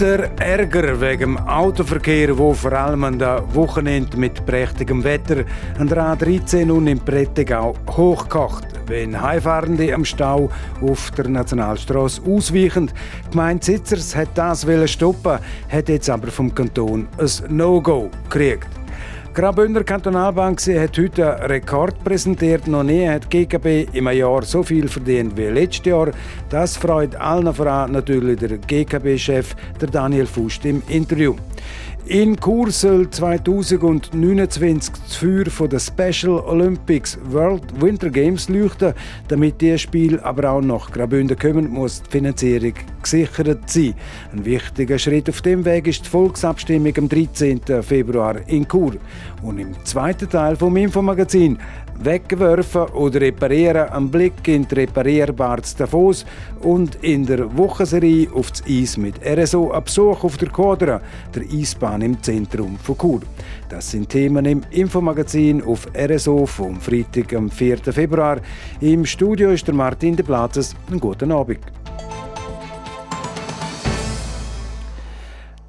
Der Ärger wegen dem Autoverkehr, wo vor allem an den Wochenende mit prächtigem Wetter an der A13 und im Prättigau hochkocht. Wenn Heimfahrende am Stau auf der Nationalstraße ausweichen. Die Gemeinde Sitzers hat das stoppen, hat jetzt aber vom Kanton ein No-Go gekriegt. Graubündner Kantonalbank sie hat heute einen Rekord präsentiert. Noch nie hat GKB im Jahr so viel verdient wie letztes Jahr. Das freut allen voran natürlich der GKB-Chef, Daniel Fust, im Interview. In Chur soll 2029 das Feuer von der Special Olympics World Winter Games leuchten. Damit dieses Spiel aber auch nach Graubünden kommen, muss die Finanzierung gesichert sein. Ein wichtiger Schritt auf dem Weg ist die Volksabstimmung am 13. Februar in Chur. Und im zweiten Teil vom Infomagazin wegwerfen oder reparieren, ein Blick in die reparierbares Davos und in der Wochenserie auf das Eis mit RSO ein Besuch auf der Quadra, der Eisbahn im Zentrum von Chur. Das sind Themen im Infomagazin auf RSO vom Freitag, am 4. Februar. Im Studio ist der Martin de Platzes. Einen guten Abend.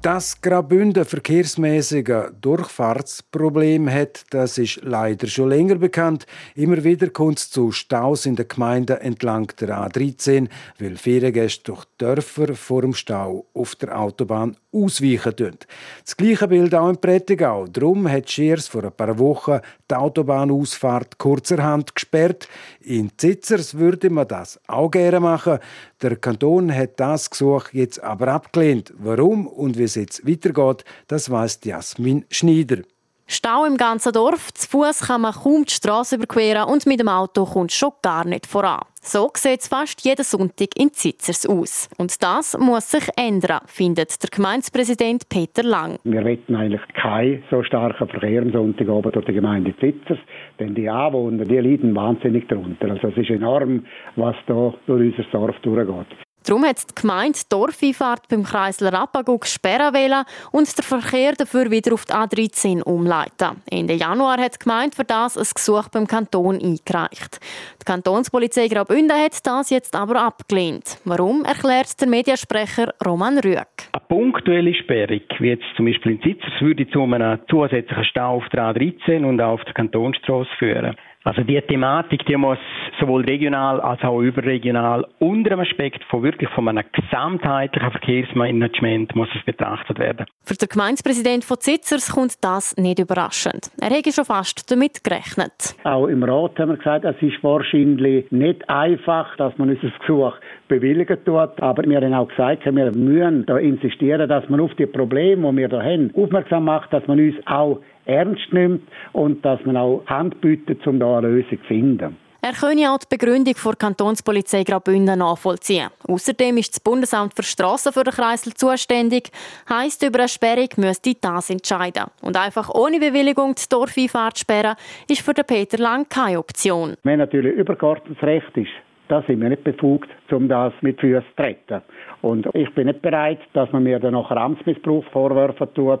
Dass Graubünden verkehrsmäßige Durchfahrtsproblem hat, das ist leider schon länger bekannt. Immer wieder kommt es zu Staus in der Gemeinde entlang der A13, weil viele Gäste durch Dörfer vor dem Stau auf der Autobahn ausweichen tun. Das gleiche Bild auch in Prättigau. Darum hat Schiers vor ein paar Wochen die Autobahnausfahrt kurzerhand gesperrt. In Zitzers würde man das auch gerne machen. Der Kanton hat das Gesuch jetzt aber abgelehnt. Warum und wie es jetzt weitergeht, das weiß Jasmin Schneider. Stau im ganzen Dorf, zu Fuß kann man kaum die Straße überqueren und mit dem Auto kommt schon gar nicht voran. So sieht es fast jeden Sonntag in Zitzers aus. Und das muss sich ändern, findet der Gemeindepräsident Peter Lang. Wir wetten eigentlich keinen so starken Verkehr am Sonntagabend durch die Gemeinde Zitzers, denn die Anwohner die leiden wahnsinnig darunter. Also es ist enorm, was da durch unser Dorf durchgeht. Darum hat die Gemeinde die Dorfeinfahrt beim Kreisler Rappagug sperren wollen und den Verkehr dafür wieder auf die A13 umleiten. Ende Januar hat die Gemeinde für das ein Gesuch beim Kanton eingereicht. Die Kantonspolizei Graubünden hat das jetzt aber abgelehnt. Warum, erklärt der Mediasprecher Roman Rüegg. Eine punktuelle Sperrung, wie jetzt zum Beispiel in Zitzers, würde zu einem zusätzlichen Stau auf der A13 und auch auf der Kantonsstraße führen. Also die Thematik, die muss sowohl regional als auch überregional unter dem Aspekt von wirklich von einem gesamtheitlichen Verkehrsmanagement muss es betrachtet werden. Für den Gemeindepräsident von Zitzers kommt das nicht überraschend. Er hätte schon fast damit gerechnet. Auch im Rat haben wir gesagt, es ist wahrscheinlich nicht einfach, dass man unser Gesuch bewilligen tut. Aber wir haben auch gesagt, wir müssen da insistieren, dass man auf die Probleme, die wir da haben, aufmerksam macht, dass man uns auch ernst nimmt und dass man auch Hand bietet, um da eine Lösung zu finden. Er könne auch die Begründung der Kantonspolizei Graubünden nachvollziehen. Außerdem ist das Bundesamt für Strassen für den Kreisel zuständig. Heißt über eine Sperrung müsste das entscheiden. Und einfach ohne Bewilligung die Dorfeinfahrt sperren, ist für den Peter Lang keine Option. Wenn natürlich übergeordnetes Recht ist, da sind wir nicht befugt, um das mit Füßen zu treten. Und ich bin nicht bereit, dass man mir dann noch Amtsmissbrauch vorwerfen tut,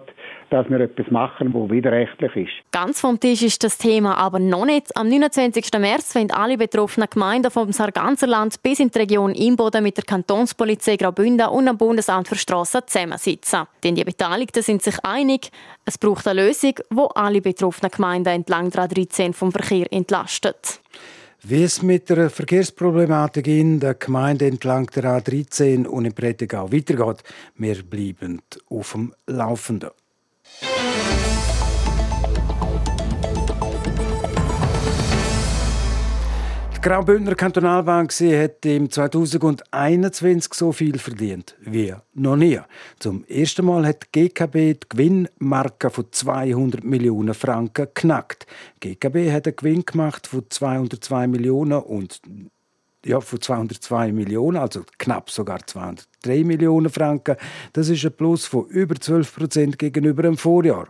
dass wir etwas machen, wo widerrechtlich ist. Ganz vom Tisch ist das Thema aber noch nicht. Am 29. März wollen alle betroffenen Gemeinden vom Sarganserland bis in die Region Imboden mit der Kantonspolizei Graubünden und am Bundesamt für Strassen zusammensitzen. Denn die Beteiligten sind sich einig, es braucht eine Lösung, wo alle betroffenen Gemeinden entlang der 13 vom Verkehr entlastet. Wie es mit der Verkehrsproblematik in der Gemeinde entlang der A13 und in Prättigau weitergeht, wir bleiben auf dem Laufenden. Graubündner Kantonalbank sie hat im 2021 so viel verdient wie noch nie. Zum ersten Mal hat die GKB die Gewinnmarke von 200 Millionen Franken knackt. Die GKB hat einen Gewinn gemacht von 202 Millionen und ja, von 202 Millionen, also knapp sogar 203 Millionen Franken. Das ist ein Plus von über 12 Prozent gegenüber dem Vorjahr.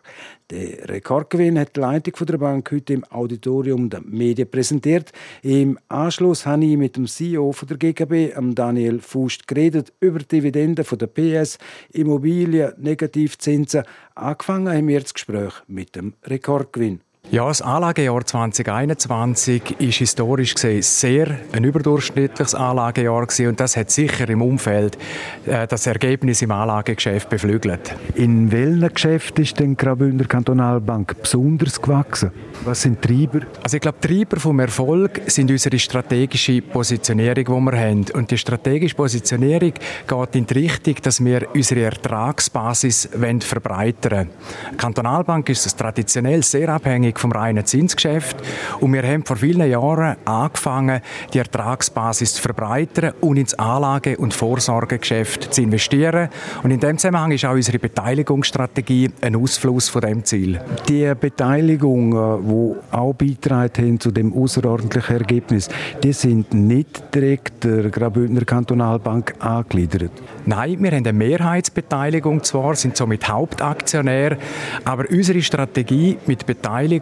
Der Rekordgewinn hat die Leitung der Bank heute im Auditorium der Medien präsentiert. Im Anschluss habe ich mit dem CEO der GKB, Daniel Fust, geredet über die Dividenden der PS, Immobilien, Negativzinsen. Angefangen haben wir das Gespräch mit dem Rekordgewinn. Ja, das Anlagejahr 2021 ist historisch gesehen sehr ein überdurchschnittliches Anlagejahr gewesen und das hat sicher im Umfeld äh, das Ergebnis im Anlagegeschäft beflügelt. In welchem Geschäft ist denn Graubündner Kantonalbank besonders gewachsen? Was sind Treiber? Also ich glaube, Treiber vom Erfolg sind unsere strategische Positionierung, die wir haben. Und die strategische Positionierung geht in die Richtung, dass wir unsere Ertragsbasis verbreitern wollen. Die Kantonalbank ist traditionell sehr abhängig unabhängig vom reinen Zinsgeschäft. Und wir haben vor vielen Jahren angefangen, die Ertragsbasis zu verbreitern und ins Anlage- und Vorsorgegeschäft zu investieren. Und in dem Zusammenhang ist auch unsere Beteiligungsstrategie ein Ausfluss von dem Ziel. Die Beteiligung, die auch beitragen zu dem außerordentlichen Ergebnis, die sind nicht direkt der Graubündner Kantonalbank angegliedert. Nein, wir haben eine Mehrheitsbeteiligung zwar, sind somit Hauptaktionär, aber unsere Strategie mit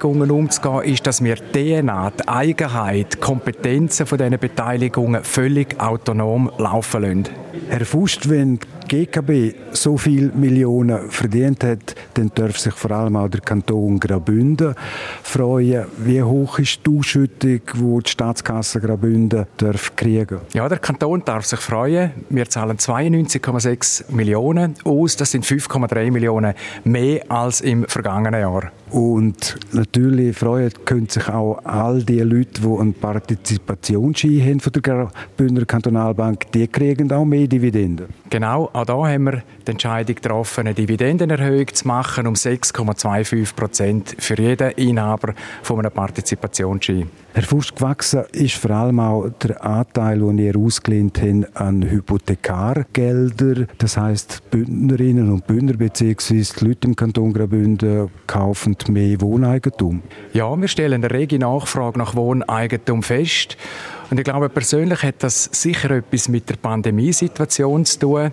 Beteiligungen umzugehen, ist, dass wir die DNA, die Eigenheit, die Kompetenzen von diesen Beteiligungen völlig autonom laufen lassen. Herr Fust, wenn die GKB so viele Millionen verdient hat, dann darf sich vor allem auch der Kanton Graubünden freuen. Wie hoch ist die Ausschüttung, die die Staatskasse Graubünden darf kriegen? Ja, der Kanton darf sich freuen. Wir zahlen 92,6 Millionen aus. Das sind 5,3 Millionen mehr als im vergangenen Jahr. Und natürlich freuen können sich auch all die Leute, die einen Partizipationsschein haben von der Bündner Kantonalbank, die kriegen auch mehr Dividenden. Genau, auch da haben wir die Entscheidung getroffen, eine Dividendenerhöhung zu machen um 6,25 Prozent für jeden Inhaber von einem Partizipationsschein. Herr Fuchs, gewachsen ist vor allem auch der Anteil, den ihr ausgelehnt habt an Hypothekargelder. Das heisst, Bündnerinnen und Bündner bzw. die Leute im Kanton Graubünden kaufen mehr Wohneigentum. Ja, wir stellen eine rege Nachfrage nach Wohneigentum fest. Und ich glaube, persönlich hat das sicher etwas mit der Pandemiesituation zu tun.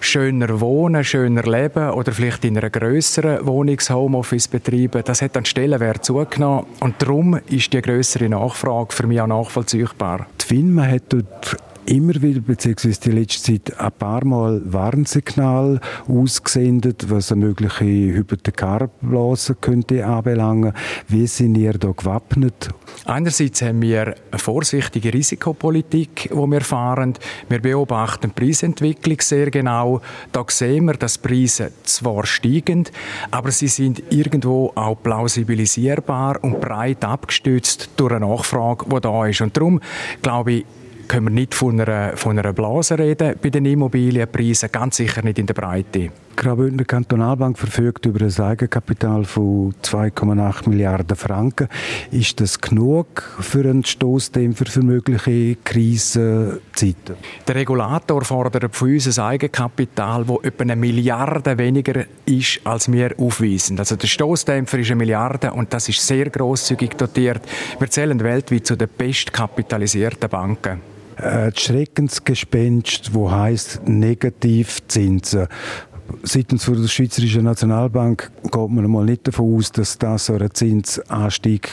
Schöner wohnen, schöner leben oder vielleicht in einer grösseren Wohnungs-Homeoffice betreiben, das hat an Stellenwert zugenommen. Und darum ist die größere Nachfrage für mich auch nachvollziehbar. Die FINMA hat dort immer wieder, beziehungsweise die letzte Zeit ein paar Mal Warnsignal ausgesendet, was eine mögliche Hypothekarblase könnte anbelangen. Wie sind ihr da gewappnet? Einerseits haben wir eine vorsichtige Risikopolitik, die wir fahren. Wir beobachten die Preisentwicklung sehr genau. Da sehen wir, dass Preise zwar steigen, aber sie sind irgendwo auch plausibilisierbar und breit abgestützt durch eine Nachfrage, die da ist. Und darum glaube ich, können wir nicht von einer, von einer Blase reden bei den Immobilienpreisen, ganz sicher nicht in der Breite. Graubündner Kantonalbank verfügt über ein Eigenkapital von 2,8 Milliarden Franken. Ist das genug für einen Stoßdämpfer für mögliche Krisenzeiten? Der Regulator fordert von uns ein Eigenkapital, das etwa eine Milliarde weniger ist, als wir aufweisen. Also der Stoßdämpfer ist eine Milliarde und das ist sehr großzügig dotiert. Wir zählen weltweit zu den bestkapitalisierten Banken. Äh, das Schreckensgespenst, wo heißt Negativzinsen. Seitens der Schweizerischen Nationalbank geht man mal nicht davon aus, dass das so ein Zinsanstieg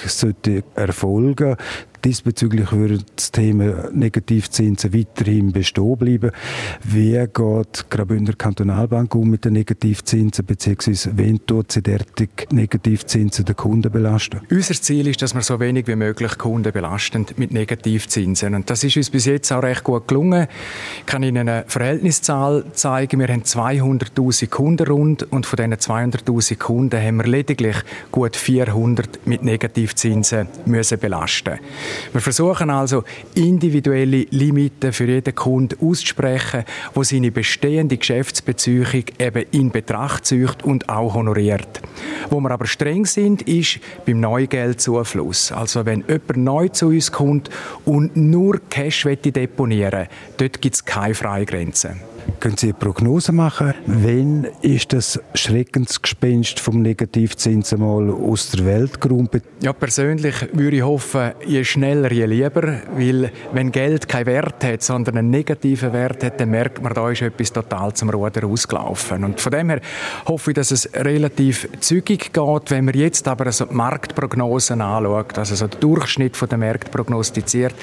erfolgen sollte. Diesbezüglich würde das Thema Negativzinsen weiterhin bestehen bleiben. Wie geht die Kantonalbank um mit den Negativzinsen, beziehungsweise wen tut sie derartig Negativzinsen den Kunden belasten? Unser Ziel ist, dass wir so wenig wie möglich Kunden belasten mit Negativzinsen. Und das ist uns bis jetzt auch recht gut gelungen. Ich kann Ihnen eine Verhältniszahl zeigen. Wir haben 200'000 Kunden rund und von diesen 200'000 Kunden haben wir lediglich gut 400 mit Negativzinsen müssen belasten wir versuchen also, individuelle Limiten für jeden Kunden auszusprechen, wo seine bestehende Geschäftsbeziehung eben in Betracht zieht und auch honoriert. Wo wir aber streng sind, ist beim Neugeldzufluss. Also wenn jemand neu zu uns kommt und nur Cash deponieren dort gibt es keine Freigrenzen. Können Sie eine Prognose machen? Wann ist das Schreckensgespenst vom Negativzins mal aus der Welt geräumt? Ja, persönlich würde ich hoffen, je schneller, je lieber. Weil, wenn Geld keinen Wert hat, sondern einen negativen Wert hat, dann merkt man, da ist etwas total zum Ruder ausgelaufen. Und von dem her hoffe ich, dass es relativ zügig geht. Wenn man jetzt aber also die Marktprognosen anschaut, also so den Durchschnitt der Märkte prognostiziert,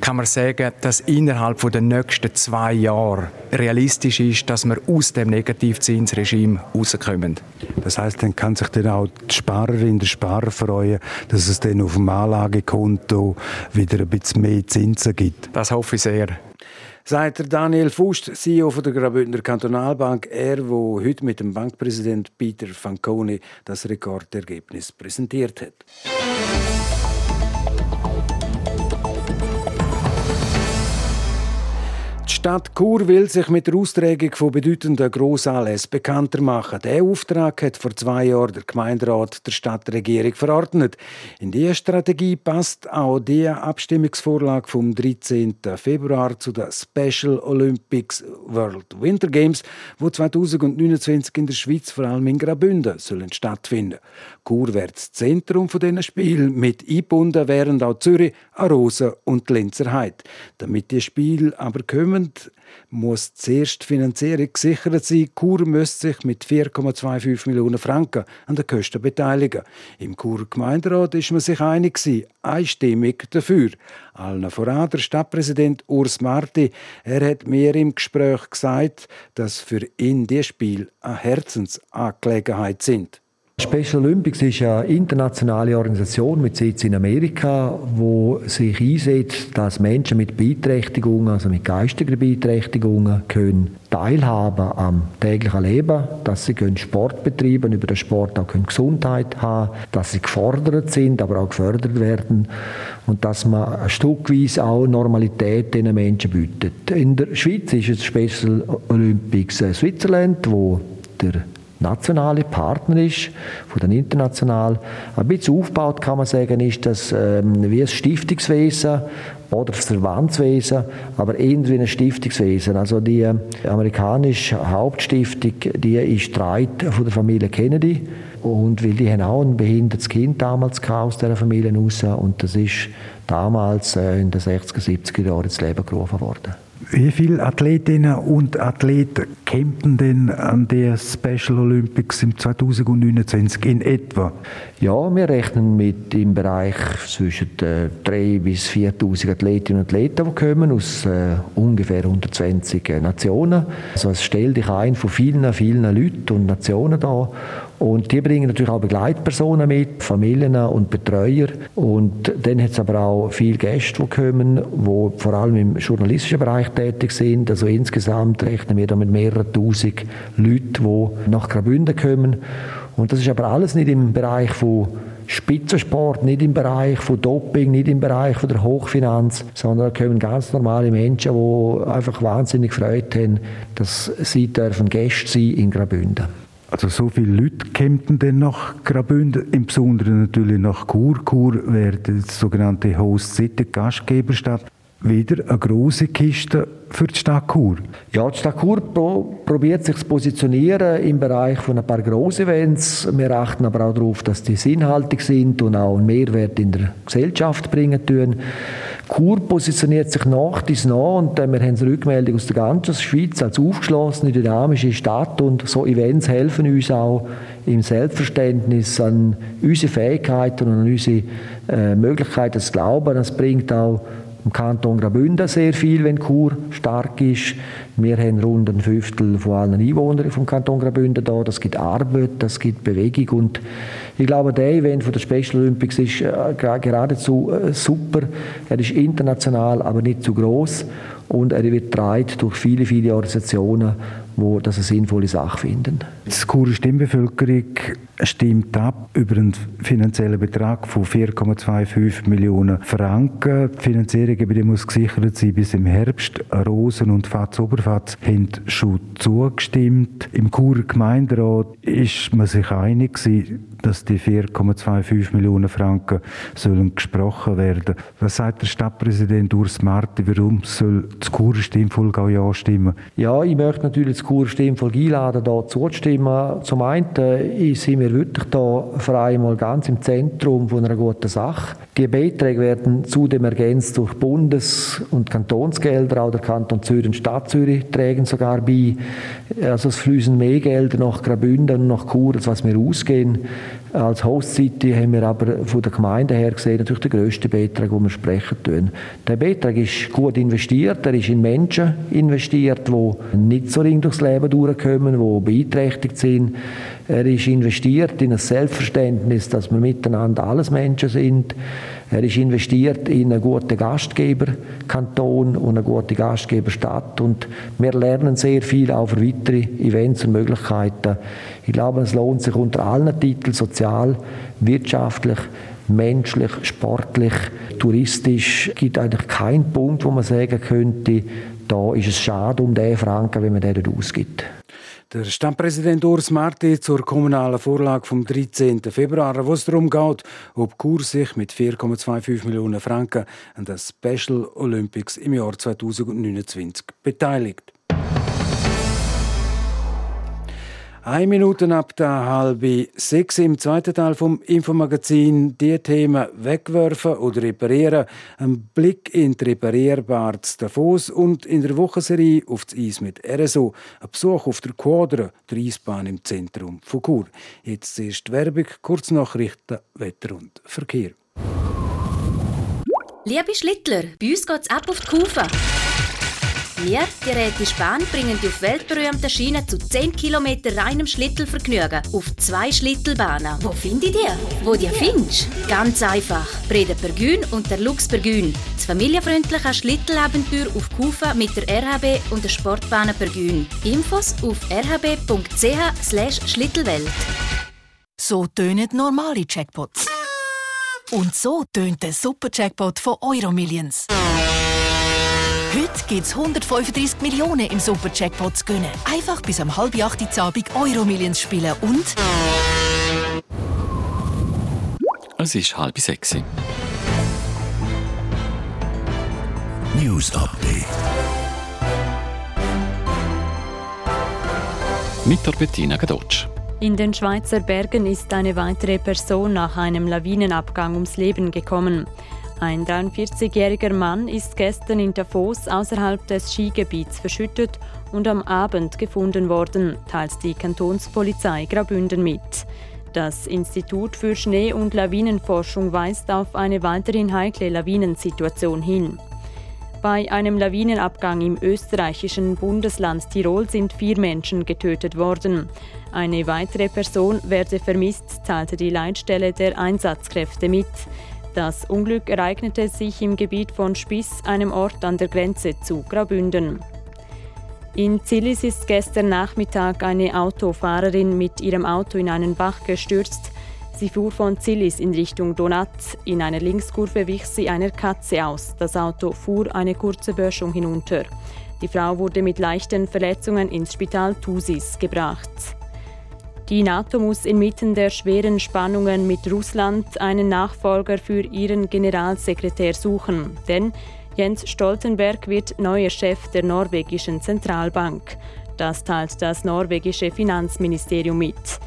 kann man sagen, dass innerhalb der nächsten zwei Jahre realistisch ist, dass wir aus dem Negativzinsregime rauskommen. Das heißt, dann kann sich dann auch die Sparerin, der Sparer freuen, dass es dann auf dem Anlagekonto wieder ein bisschen mehr Zinsen gibt. Das hoffe ich sehr. Sagt Daniel Fust, CEO der Graubündner Kantonalbank, er, wo heute mit dem Bankpräsident Peter Fanconi das Rekordergebnis präsentiert hat. Stadt Chur will sich mit der Austragung von bedeutenden Grossanlässen bekannter machen. Der Auftrag hat vor zwei Jahren der Gemeinderat der Stadtregierung verordnet. In diese Strategie passt auch die Abstimmungsvorlage vom 13. Februar zu den Special Olympics World Winter Games, wo 2029 in der Schweiz, vor allem in Graubünden, sollen stattfinden. Chur wird das Zentrum von diesen Spielen mit eingebunden, während auch Zürich, Arosa und Lenzerheide. Damit die Spiele aber kommen, muss zuerst die Finanzierung gesichert sein. Chur müsste sich mit 4,25 Millionen Franken an den Kosten beteiligen. Im Churer Gemeinderat ist man sich einig einstimmig dafür. Allen voran der Stadtpräsident Urs Marti. Er hat mir im Gespräch gesagt, dass für ihn die Spiele eine Herzensangelegenheit sind. Special Olympics ist eine internationale Organisation mit Sitz in Amerika, wo sich einsetzt, dass Menschen mit Beeinträchtigungen, also mit geistigen Beeinträchtigungen, können teilhaben am täglichen Leben, dass sie Sport betreiben, über den Sport auch können Gesundheit haben, dass sie gefordert sind, aber auch gefördert werden und dass man ein Stückweise auch Normalität den Menschen bietet. In der Schweiz ist es Special Olympics Switzerland, wo der nationale Partner ist, von den international. Ein bisschen aufgebaut kann man sagen, ist das ähm, wie ein Stiftungswesen oder das Verbandswesen, aber eher wie ein Stiftungswesen. Also die äh, amerikanische Hauptstiftung, die ist Streit von der Familie Kennedy und weil die haben auch ein behindertes Kind damals aus dieser Familie raus und das ist damals äh, in den 60er, 70er Jahren ins Leben gerufen worden. Wie viele Athletinnen und Athleten campen denn an der Special Olympics im 2029 in etwa? Ja, wir rechnen mit im Bereich zwischen 3.000 bis 4.000 Athletinnen und Athleten, die kommen aus äh, ungefähr 120 Nationen. Also es stellt dich ein von vielen, vielen Leuten und Nationen da und die bringen natürlich auch Begleitpersonen mit, Familien und Betreuer. Und dann hat es aber auch viele Gäste, die kommen, die vor allem im journalistischen Bereich tätig sind. Also insgesamt rechnen wir da mit mehreren tausend Leuten, die nach Graubünden kommen. Und das ist aber alles nicht im Bereich von Spitzensport, nicht im Bereich von Doping, nicht im Bereich von der Hochfinanz, sondern da kommen ganz normale Menschen, die einfach wahnsinnig Freude haben, dass sie dürfen Gäste sein in Graubünden. Also so viele Leute kämen dann nach Graubünden, im Besonderen natürlich nach Chur. Chur wäre die sogenannte Host City, Gastgeberstadt. Wieder eine große Kiste für die Stadt Chur? Ja, die Stadt Chur pro, probiert sich zu positionieren im Bereich von ein paar grossen Events. Wir achten aber auch darauf, dass die sinnhaltig sind und auch einen Mehrwert in der Gesellschaft bringen tun. Chur positioniert sich nach dies nach und äh, wir haben eine Rückmeldung aus der ganzen Schweiz als aufgeschlossene, dynamische Stadt und so Events helfen uns auch im Selbstverständnis an unsere Fähigkeiten und an unsere äh, Möglichkeiten zu glauben. Das bringt auch im Kanton Graubünden sehr viel, wenn Chur stark ist. Wir haben rund ein Fünftel von allen Einwohnern vom Kanton Graubünden da. Das gibt Arbeit, das gibt Bewegung und ich glaube, der Event von der Special Olympics ist äh, geradezu äh, super. Er ist international, aber nicht zu groß und er wird getragen durch viele, viele Organisationen, wo das eine sinnvolle Sache finden. Die Churer Stimmbevölkerung stimmt ab über einen finanziellen Betrag von 4,25 Millionen Franken. Die Finanzierung die muss gesichert sein bis im Herbst. Rosen und Fatz Oberfatz haben schon zugestimmt. Im Churer Gemeinderat ist man sich einig dass die 4,25 Millionen Franken sollen gesprochen werden. Was sagt der Stadtpräsident Urs Marti, warum soll das Kur-Stimmvolk auch Ja stimmen? Ja, ich möchte natürlich das Kur-Stimmvolk einladen, da zuzustimmen. Zum einen äh, sind wir wirklich da für einmal ganz im Zentrum von einer guten Sache. Die Beiträge werden zudem ergänzt durch Bundes- und Kantonsgelder. Auch der Kanton Zürich und Stadt Zürich tragen sogar bei. Also es fließen mehr Gelder nach Graubünden und nach Chur, als was wir ausgehen. Als Host City haben wir aber von der Gemeinde her gesehen natürlich den grössten Beitrag, den wir sprechen tun. Der Beitrag ist gut investiert, er ist in Menschen investiert, die nicht so ring durchs Leben durchkommen, die beeinträchtigt sind. Er ist investiert in ein Selbstverständnis, dass wir miteinander alles Menschen sind. Er ist investiert in einen guten Gastgeberkanton und eine gute Gastgeberstadt. Und wir lernen sehr viel auch für weitere Events und Möglichkeiten. Ich glaube, es lohnt sich unter allen Titeln, sozial, wirtschaftlich, menschlich, sportlich, touristisch. Es gibt eigentlich keinen Punkt, wo man sagen könnte, da ist es schade um den Franken, wenn man den ausgibt. Der Stadtpräsident Urs Marti zur kommunalen Vorlage vom 13. Februar, wo es darum geht, ob Kur sich mit 4,25 Millionen Franken an das Special Olympics im Jahr 2029 beteiligt. Eine Minute ab der halbe sechs im zweiten Teil vom Infomagazin die Themen wegwerfen oder reparieren, ein Blick in die reparierbares Davos und in der Wochenserie auf das Eis mit RSO, ein Besuch auf der Quadra, der Eisbahn im Zentrum von Chur. Jetzt ist die Werbung, Kurznachrichten, Wetter und Verkehr. Liebe Schlittler, bei uns geht es ab auf die Kufe. Wir, die Räte Spahn, bringen die auf weltberühmten Schienen zu 10 km reinem Schlittelvergnügen auf zwei Schlittelbahnen. Wo findet ihr? Wo ihr findest? Ganz einfach. Breda Pergün und der Lux Pergün. Das familienfreundliche Schlittelabenteuer auf Kufa mit der RHB und der Sportbahn Pergün. Infos auf rhb.ch schlittelwelt. So tönen normale Jackpots. Und so tönt der Super-Jackpot von Euromillions. Heute gibt es 135 Millionen im Super-Jackpot zu gewinnen. Einfach bis am halb acht Abend Euro-Millions spielen und... Es ist halb sechs. News Update. Mit der Bettina Gadotsch. In den Schweizer Bergen ist eine weitere Person nach einem Lawinenabgang ums Leben gekommen. Ein 43-jähriger Mann ist gestern in Davos außerhalb des Skigebiets verschüttet und am Abend gefunden worden, teilt die Kantonspolizei Graubünden mit. Das Institut für Schnee- und Lawinenforschung weist auf eine weiterhin heikle Lawinensituation hin. Bei einem Lawinenabgang im österreichischen Bundesland Tirol sind vier Menschen getötet worden. Eine weitere Person werde vermisst, teilte die Leitstelle der Einsatzkräfte mit. Das Unglück ereignete sich im Gebiet von Spiss, einem Ort an der Grenze zu Graubünden. In Zillis ist gestern Nachmittag eine Autofahrerin mit ihrem Auto in einen Bach gestürzt. Sie fuhr von Zillis in Richtung Donat. In einer Linkskurve wich sie einer Katze aus. Das Auto fuhr eine kurze Böschung hinunter. Die Frau wurde mit leichten Verletzungen ins Spital Thusis gebracht. Die NATO muss inmitten der schweren Spannungen mit Russland einen Nachfolger für ihren Generalsekretär suchen, denn Jens Stoltenberg wird neuer Chef der norwegischen Zentralbank. Das teilt das norwegische Finanzministerium mit.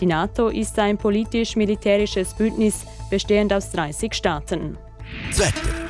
Die NATO ist ein politisch-militärisches Bündnis bestehend aus 30 Staaten. Wetter.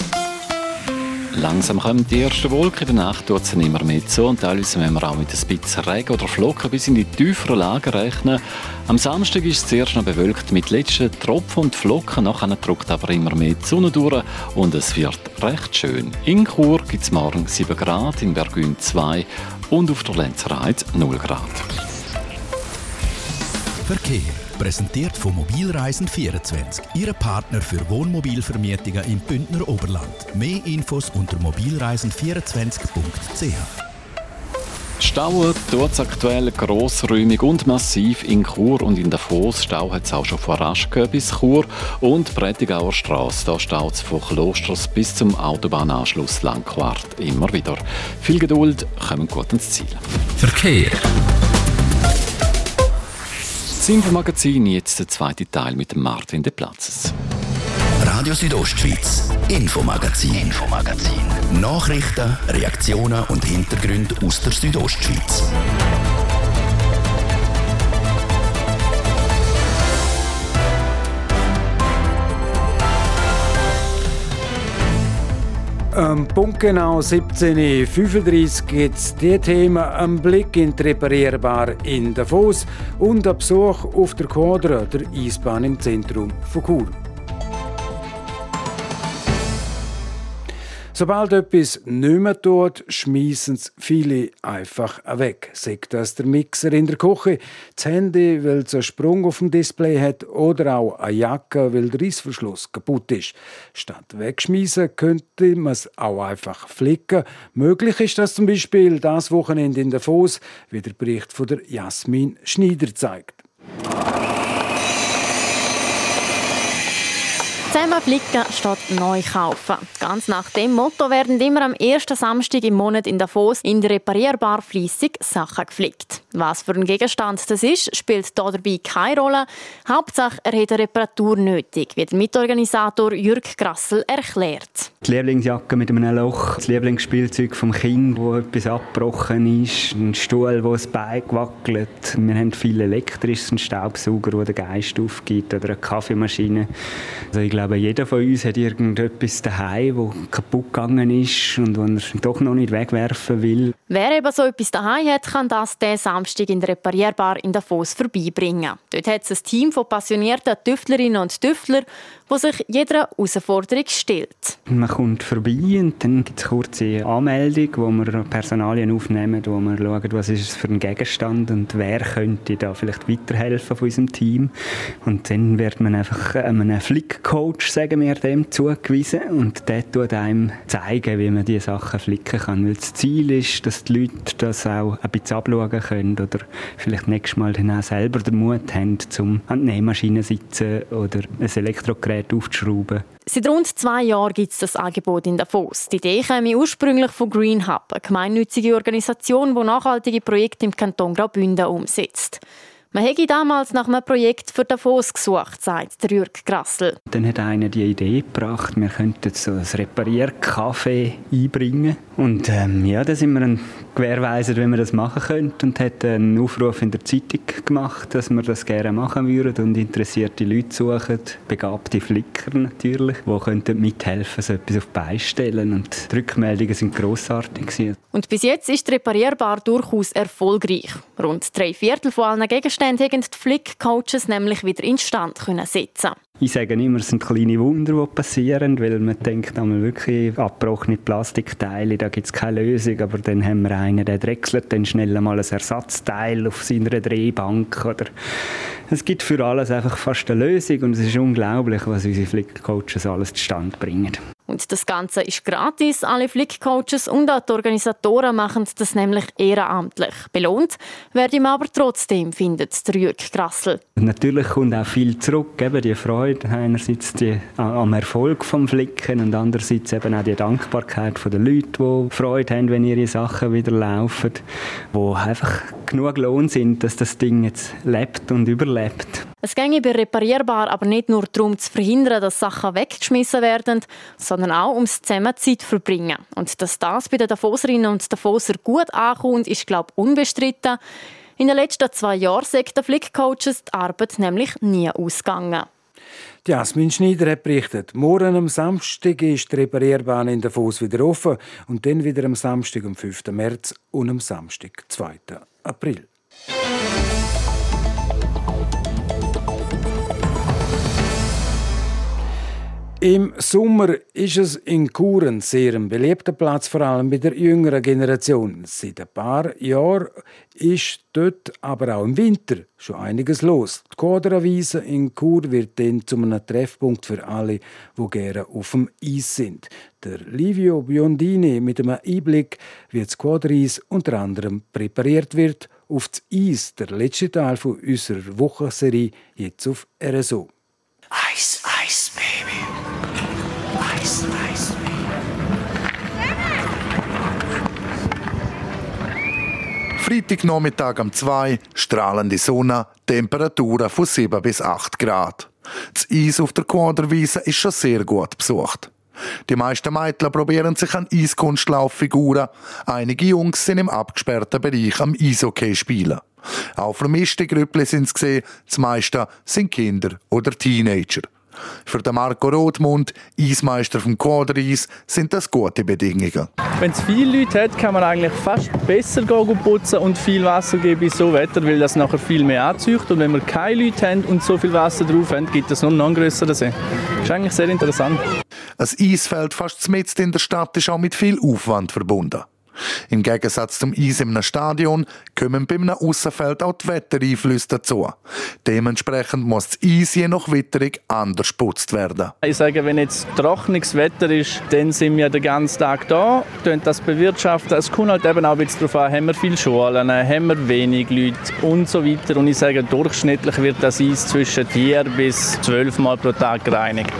Langsam kommen die ersten Wolken, in der Nacht tut es immer mehr zu und teilweise müssen wir auch mit ein bisschen Regen oder Flocken bis in die tieferen Lagen rechnen. Am Samstag ist es zuerst noch bewölkt mit letzten Tropfen und Flocken, nachher drückt aber immer mehr die Sonne durch und es wird recht schön. In Chur gibt es morgen 7 Grad, in Bergün 2 und auf der Lenzerheide 0 Grad. Verkehr. Präsentiert von Mobilreisen24, Ihre Partner für Wohnmobilvermietungen im Bündner Oberland. Mehr Infos unter mobilreisen24.ch. Stauen tut es aktuell grossräumig und massiv in Chur und in Davos. Stau hat es auch schon von Raschke bis Chur und Prättigauer Straße. Da staut es von Klosters bis zum Autobahnanschluss Langquart immer wieder. Viel Geduld, kommen gut ins Ziel. Verkehr. Das Infomagazin, jetzt der zweite Teil mit Martin de Platzes. Radio Südostschweiz, Infomagazin. Infomagazin. Nachrichten, Reaktionen und Hintergründe aus der Südostschweiz. Am Punkt genau 17.35 gibt es die Themen am Blick in die Reparierbar in Davos und ein Besuch auf der Quadra, der Eisbahn im Zentrum von Chur. Sobald etwas nicht mehr tut, schmeißen es viele einfach weg. Sagt das der Mixer in der Küche, das Handy, weil es einen Sprung auf dem Display hat oder auch eine Jacke, weil der Reissverschluss kaputt ist. Statt wegschmeißen könnte man es auch einfach flicken. Möglich ist das zum Beispiel das Wochenende in Davos, wie der Bericht von der Jasmin Schneider zeigt. Zusammen flicken statt neu kaufen. Ganz nach dem Motto werden immer am ersten Samstag im Monat in Davos in der Reparierbar fließig Sachen geflickt. Was für ein Gegenstand das ist, spielt hier dabei keine Rolle. Hauptsache, er hat eine Reparatur nötig, wie der Mitorganisator Jürg Grassel erklärt. Die Lieblingsjacke mit einem Loch, das Lieblingsspielzeug vom Kind, wo etwas abgebrochen ist, ein Stuhl, wo das Bein wackelt. Wir haben viel elektrisches, einen Staubsauger, der den Geist aufgibt, oder eine Kaffeemaschine. Also ich glaube, jeder von uns hat irgendetwas daheim, wo kaputt gegangen ist und wo er doch noch nicht wegwerfen will. Wer eben so etwas daheim hat, kann das diesen Samstag in der Reparierbar in Davos vorbeibringen. Dort hat es ein Team von passionierten Tüftlerinnen und Tüftler, wo sich jeder Herausforderung stellt. Man kommt vorbei und dann gibt es eine kurze Anmeldung, wo wir Personalien aufnehmen, wo wir schauen, was ist es für ein Gegenstand und wer könnte da vielleicht weiterhelfen von unserem Team. Und dann wird man einfach einem Flickcoach, sagen wir dem, zugewiesen und der tut einem zeigen, wie man diese Sachen flicken kann. Weil das Ziel ist, dass die Leute das auch ein bisschen abschauen können oder vielleicht nächstes Mal dann auch selber den Mut haben, um an die Nähmaschine sitzen oder ein Elektrogerät aufzuschrauben. Seit rund zwei Jahren gibt es das Angebot in Davos. Die Idee kam ursprünglich von Green Hub, eine gemeinnützige Organisation, die nachhaltige Projekte im Kanton Graubünden umsetzt. Man hätte damals nach einem Projekt für Davos gesucht, sagt der Jürg Grassel. Dann hat einer die Idee gebracht, wir könnten so ein Repariercafé einbringen. Und ähm, ja, da sind wir dann gewährweisert, wie wir das machen können und hat einen Aufruf in der Zeitung gemacht, dass wir das gerne machen würden und interessierte Leute suchen, begabte Flicker natürlich, die könnten mithelfen, so etwas auf die Beine stellen und die Rückmeldungen sind grossartig. Und bis jetzt ist Reparierbar durchaus erfolgreich. Rund drei Viertel von allen Gegenständen haben die Flick-Coaches nämlich wieder instand können setzen ich sage immer, es sind kleine Wunder, die passieren, weil man denkt einmal wirklich, abgebrochene Plastikteile, da gibt es keine Lösung, aber dann haben wir einen, der drechselt dann schnell einmal ein Ersatzteil auf seiner Drehbank oder es gibt für alles einfach fast eine Lösung und es ist unglaublich, was unsere Flickcoaches alles zustande bringen. Und das Ganze ist gratis. Alle Flickcoaches und auch die Organisatoren machen das nämlich ehrenamtlich. Belohnt werden wir aber trotzdem, findet der Jürg Grassel. Natürlich kommt auch viel zurück, eben die Freude einerseits die, am Erfolg vom Flicken und andererseits eben auch die Dankbarkeit der Leute, die Freude haben, wenn ihre Sachen wieder laufen, die einfach genug Lohn sind, dass das Ding jetzt lebt und überlebt. Es ginge bei reparierbar aber nicht nur darum zu verhindern, dass Sachen weggeschmissen werden, sondern auch ums zusammen Zeit verbringen. Und dass das bei den Davoserinnen und Davoser gut ankommt, ist glaube ich unbestritten. In den letzten zwei Jahren sind den Flickcoaches die Arbeit nämlich nie ausgegangen. Jasmin Schneider hat berichtet, morgen am Samstag ist die Reparierbahn in Davos wieder offen und dann wieder am Samstag, am 5. März und am Samstag, 2. April. Im Sommer ist es in Chur ein sehr beliebter Platz, vor allem bei der jüngeren Generation. Seit ein paar Jahren ist dort aber auch im Winter schon einiges los. Die Quadrawiese in Chur wird dann zu einem Treffpunkt für alle, die gerne auf dem Eis sind. Der Livio Biondini mit einem Einblick, wie das Quadreis unter anderem präpariert wird, auf das Eis, der letzte Teil unserer Wochenserie, jetzt auf RSO. Eis, Eis. Eis, Eis, Freitagnachmittag um 2, strahlende Sonne, Temperaturen von 7 bis 8 Grad. Das Eis auf der Quaderwiese ist schon sehr gut besucht. Die meisten Mädchen probieren sich an Eiskunstlauffiguren. Einige Jungs sind im abgesperrten Bereich am Eishockey spielen. Auch vermischte Grüppli sind es gesehen, die meisten sind Kinder oder Teenager. Für den Marco Rothmund, Eismeister vom Quadereis, sind das gute Bedingungen. Wenn es viele Leute hat, kann man eigentlich fast besser putzen und viel Wasser geben bei so Wetter, weil das nachher viel mehr anzieht. Und wenn wir keine Leute haben und so viel Wasser drauf haben, gibt es noch einen größeren See. Das ist eigentlich sehr interessant. Ein Eisfeld fast mitten in der Stadt ist auch mit viel Aufwand verbunden. Im Gegensatz zum Eis einem Stadion kommen bei einem Aussenfeld auch die Wettereinflüsse dazu. Dementsprechend muss das Eis je nach Witterung anders geputzt werden. Ich sage, wenn jetzt trockenes Wetter ist, dann sind wir den ganzen Tag da, können das bewirtschaften. Es kommt halt eben auch darauf an, haben wir viele Schulen, haben wir wenig Leute und so weiter. Und ich sage, durchschnittlich wird das Eis zwischen 4 bis 12 Mal pro Tag gereinigt.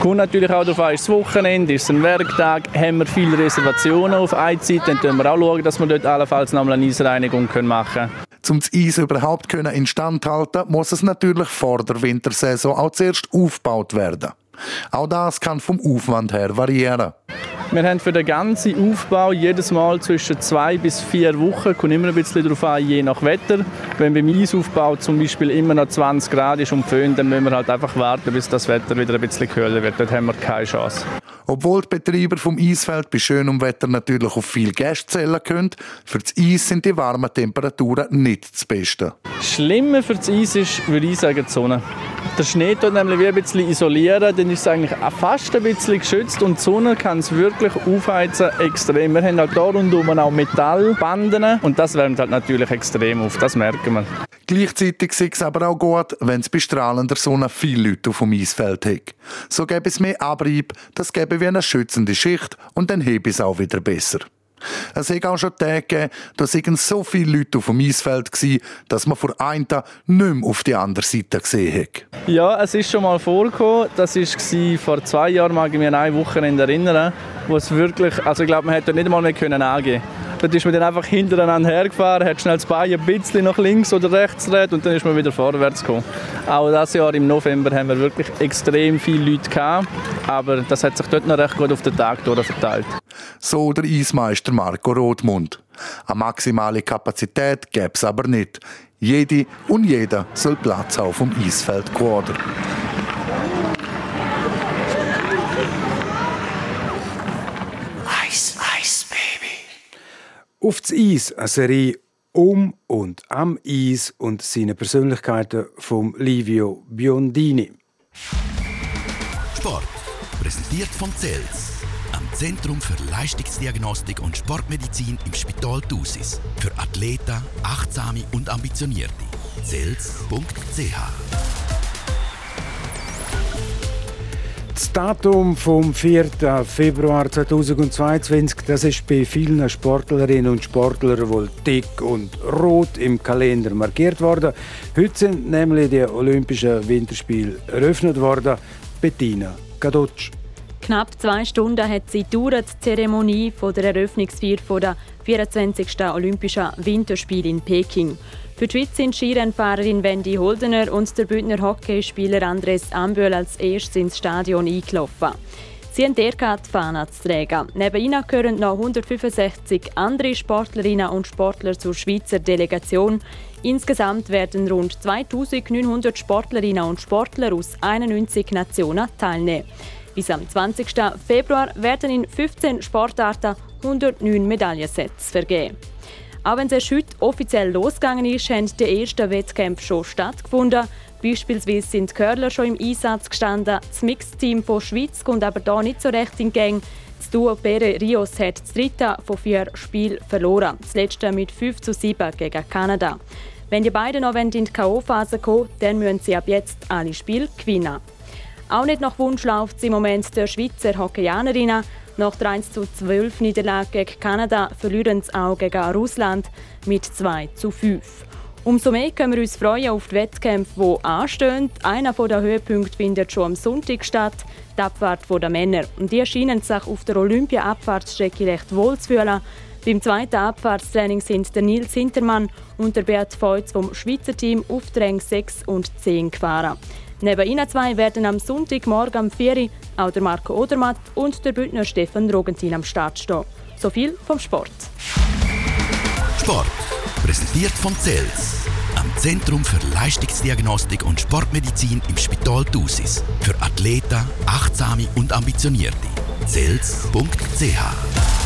Kommt natürlich auch darauf an, ist es Wochenende, ist es ein Werktag, haben wir viele Reservationen auf eine dann schauen wir auch, schauen, dass wir dort allenfalls noch eine Eisreinigung machen können. Um das Eis überhaupt instand halten muss es natürlich vor der Wintersaison auch zuerst aufgebaut werden. Auch das kann vom Aufwand her variieren. Wir haben für den ganzen Aufbau jedes Mal zwischen zwei bis vier Wochen, kommt immer ein bisschen darauf an, je nach Wetter. Wenn beim Eisaufbau zum Beispiel immer noch 20 Grad ist und föhnt, dann müssen wir halt einfach warten, bis das Wetter wieder ein bisschen kühler wird. Dort haben wir keine Chance. Obwohl die Betreiber vom Eisfeld bei schönem Wetter natürlich auf viel Gäste zählen können, für das Eis sind die warmen Temperaturen nicht das Beste. Schlimmer für das Eis ist, würde ich sagen, die Sonne. Der Schnee tut nämlich wie ein bisschen isolieren, dann ist es eigentlich fast ein bisschen geschützt und die Sonne kann es wirklich aufheizen extrem. Wir haben halt da rundherum auch Metallbanden und das wärmt halt natürlich extrem auf, das merken wir. Gleichzeitig ist es aber auch gut, wenn es bei strahlender Sonne viele Leute auf dem Eisfeld hat. So gäbe es mehr Abrieb, das gäbe wie eine schützende Schicht und dann hebe es auch wieder besser. Es hat auch schon Tage gegeben, da waren so viele Leute auf dem Eisfeld, dass man vor einem Tag nicht mehr auf die andere Seite gesehen hat. Ja, es ist schon mal vorgekommen. Das war vor zwei Jahren, mag ich mich an eine Wochenende erinnern, wo es wirklich, also ich glaube, man hätte nicht einmal mehr können angehen Dort ist man dann einfach hintereinander hergefahren, hat schnell das Bein ein bisschen nach links oder rechts gedreht und dann ist man wieder vorwärts gekommen. Auch dieses Jahr im November haben wir wirklich extrem viele Leute gehabt, aber das hat sich dort noch recht gut auf den Tag verteilt. So der Eismeister Marco Rothmund. Eine maximale Kapazität gäbe es aber nicht. Jede und jeder soll Platz auf dem Eisfeld Quader. Auf das Eis, eine Serie um und am Eis und seine Persönlichkeiten von Livio Biondini. Sport, präsentiert von CELS, am Zentrum für Leistungsdiagnostik und Sportmedizin im Spital Thusis. Für Athleten, Achtsame und Ambitionierte. CELS.ch Das Datum vom 4. Februar 2022, das ist bei vielen Sportlerinnen und Sportlern wohl dick und rot im Kalender markiert worden. Heute sind nämlich die Olympischen Winterspiele eröffnet worden. Bettina Gadotsch. Knapp zwei Stunden hat sie die Zeremonie der Eröffnungsfeier der 24. Olympischen Winterspiele in Peking. Für die Schweiz sind Skirennfahrerin Wendy Holdener und der Bündner Hockeyspieler Andres Ambühl als erstes ins Stadion eingelaufen. Sie haben der Fahne zu tragen. Neben ihnen gehören noch 165 andere Sportlerinnen und Sportler zur Schweizer Delegation. Insgesamt werden rund 2900 Sportlerinnen und Sportler aus 91 Nationen teilnehmen. Bis am 20. Februar werden in 15 Sportarten 109 Medaillensets vergeben. Auch wenn es erst heute offiziell losgegangen ist, haben die ersten Wettkämpfe schon stattgefunden. Beispielsweise sind die Curler schon im Einsatz gestanden. Das Mixteam von Schweiz kommt aber da nicht so recht in Gang. Das Duo Pere Rios hat das dritte von vier Spielen verloren. Das letzte mit 5 zu 7 gegen Kanada. Wenn die beiden noch in die K.O.-Phase kommen dann müssen sie ab jetzt alle Spiele gewinnen. Auch nicht nach Wunsch läuft es im Moment der Schweizer Hockeyanerinnen. Nach der 1 zu 12 Niederlage gegen Kanada verlieren sie auch gegen Russland mit 2 zu 5. Umso mehr können wir uns freuen auf die Wettkämpfe, die anstehen. Einer der Höhepunkte findet schon am Sonntag statt, die Abfahrt der Männer. Und die scheinen sich auf der Olympia-Abfahrtsstrecke recht wohl zu fühlen. Beim zweiten Abfahrtstraining sind der Nils Hintermann und der Bert Feutz vom Schweizer Team auf Rängen 6 und 10 gefahren. Neben ihnen zwei werden am Sonntagmorgen am 4 Uhr auch der Marco Odermatt und der Bündner Stefan Rogentin am Start stehen. So viel vom Sport. Sport. Präsentiert von CELS, am Zentrum für Leistungsdiagnostik und Sportmedizin im Spital Thusis. Für Athleten, Achtsame und Ambitionierte. CELS.ch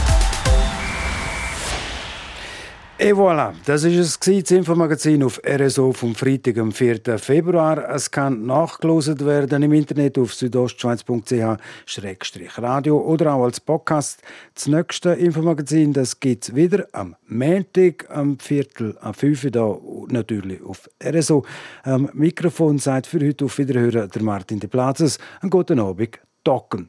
Et voilà, das ist es das Infomagazin auf RSO vom Freitag, am 4. Februar. Es kann nachgelost werden im Internet auf südostschweiz.ch-radio oder auch als Podcast. Das nächste Infomagazin, gibt es wieder am Montag, am Viertel, am 5 Uhr, natürlich auf RSO. Am Mikrofon seid für heute auf Wiederhören der Martin de Plazes. Einen guten Abend, Docken.